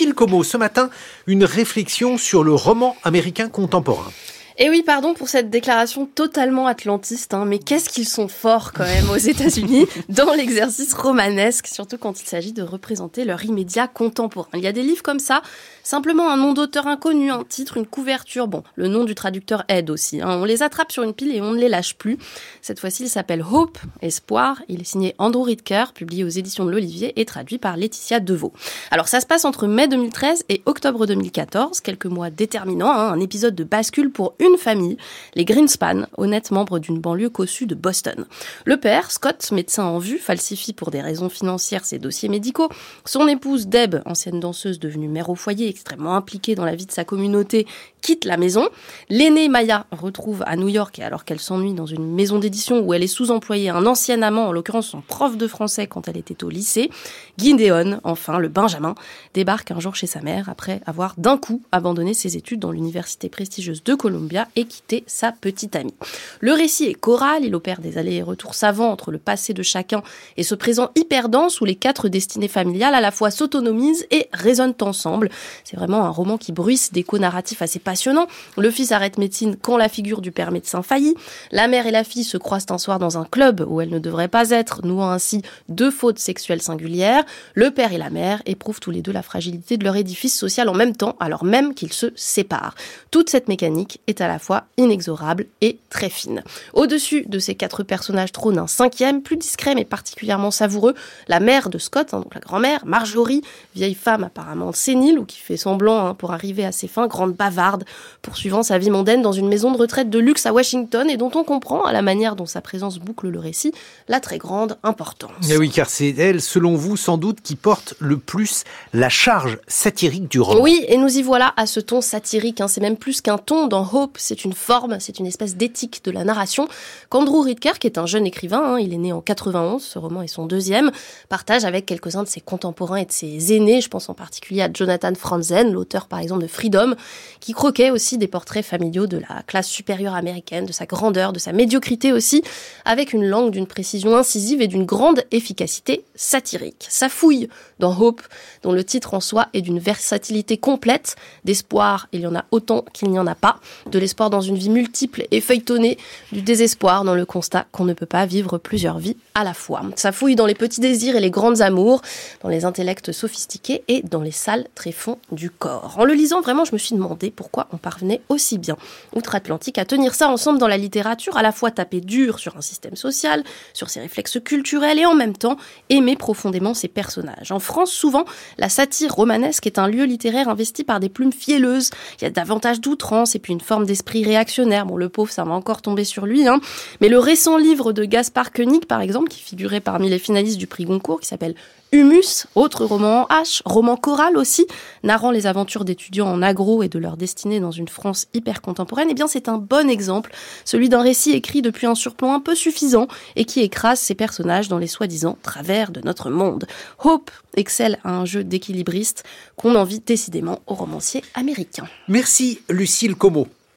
Lucille Como, ce matin, une réflexion sur le roman américain contemporain. Et oui, pardon pour cette déclaration totalement atlantiste, hein, mais qu'est-ce qu'ils sont forts quand même aux États-Unis dans l'exercice romanesque, surtout quand il s'agit de représenter leur immédiat contemporain. Il y a des livres comme ça, simplement un nom d'auteur inconnu, un titre, une couverture, bon, le nom du traducteur aide aussi. Hein. On les attrape sur une pile et on ne les lâche plus. Cette fois-ci, il s'appelle Hope, Espoir. Il est signé Andrew Ridker, publié aux éditions de l'Olivier et traduit par Laetitia Deveau. Alors ça se passe entre mai 2013 et octobre 2014, quelques mois déterminants, hein, un épisode de bascule pour une famille, les Greenspan, honnêtes membres d'une banlieue cossue de Boston. Le père, Scott, médecin en vue, falsifie pour des raisons financières ses dossiers médicaux. Son épouse, Deb, ancienne danseuse devenue mère au foyer, extrêmement impliquée dans la vie de sa communauté, quitte la maison. L'aînée Maya retrouve à New York, et alors qu'elle s'ennuie dans une maison d'édition où elle est sous-employée, un ancien amant, en l'occurrence son prof de français quand elle était au lycée. Gideon, enfin le Benjamin, débarque un jour chez sa mère après avoir d'un coup abandonné ses études dans l'université prestigieuse de Columbia et quitté sa petite amie. Le récit est choral, il opère des allers et retours savants entre le passé de chacun et ce présent hyper dense où les quatre destinées familiales à la fois s'autonomisent et résonnent ensemble. C'est vraiment un roman qui bruisse d'échos narratifs assez Le fils arrête médecine quand la figure du père médecin faillit. La mère et la fille se croisent un soir dans un club où elles ne devraient pas être, nouant ainsi deux fautes sexuelles singulières. Le père et la mère éprouvent tous les deux la fragilité de leur édifice social en même temps, alors même qu'ils se séparent. Toute cette mécanique est à la fois inexorable et très fine. Au-dessus de ces quatre personnages trône un cinquième, plus discret mais particulièrement savoureux, la mère de Scott, hein, donc la grand-mère, Marjorie, vieille femme apparemment sénile ou qui fait semblant hein, pour arriver à ses fins, grande bavarde, poursuivant sa vie mondaine dans une maison de retraite de luxe à Washington et dont on comprend, à la manière dont sa présence boucle le récit, la très grande importance. Et eh oui, car c'est elle, selon vous, sans doute, qui porte le plus la charge satirique du roman. Oui, et nous y voilà à ce ton satirique. Hein. C'est même plus qu'un ton dans Hope, c'est une forme, c'est une espèce d'éthique de la narration qu'Andrew Ridker, qui est un jeune écrivain, hein, il est né en 91, ce roman est son deuxième, partage avec quelques-uns de ses contemporains et de ses aînés. Je pense en particulier à Jonathan Franzen, l'auteur par exemple de Freedom, qui croquait aussi des portraits familiaux de la classe supérieure américaine, de sa grandeur, de sa médiocrité aussi, avec une langue d'une précision incisive et d'une grande efficacité satirique. Sa fouille dans Hope, dont le titre en soi est d'une versatilité complète, d'espoir, il y en a autant qu'il n'y en a pas, de l'espoir dans une vie multiple et feuilletonnée, du désespoir dans le constat qu'on ne peut pas vivre plusieurs vies à la fois. Ça fouille dans les petits désirs et les grandes amours, dans les intellects sophistiqués et dans les sales tréfonds du corps. En le lisant, vraiment, je me suis demandé pourquoi on parvenait aussi bien, outre-Atlantique, à tenir ça ensemble dans la littérature, à la fois taper dur sur un système social, sur ses réflexes culturels et en même temps aimer profondément ses personnages. En France, souvent, la satire romanesque est un lieu littéraire investi par des plumes fielleuses. Il y a davantage d'outrance et puis une forme d'esprit réactionnaire. Bon, le pauvre, ça va encore tomber sur lui, hein. Mais le récent livre de Gaspard Koenig, par exemple, qui figurait parmi les finalistes du prix Goncourt, qui s'appelle Humus, autre roman en H, roman choral aussi, narrant les aventures d'étudiants en agro et de leur destinée dans une France hyper contemporaine, eh bien c'est un bon exemple, celui d'un récit écrit depuis un surplomb un peu suffisant et qui écrase ses personnages dans les soi-disant travers de notre monde. Hope excelle à un jeu d'équilibriste qu'on envie décidément aux romanciers américains. Merci Lucille Como.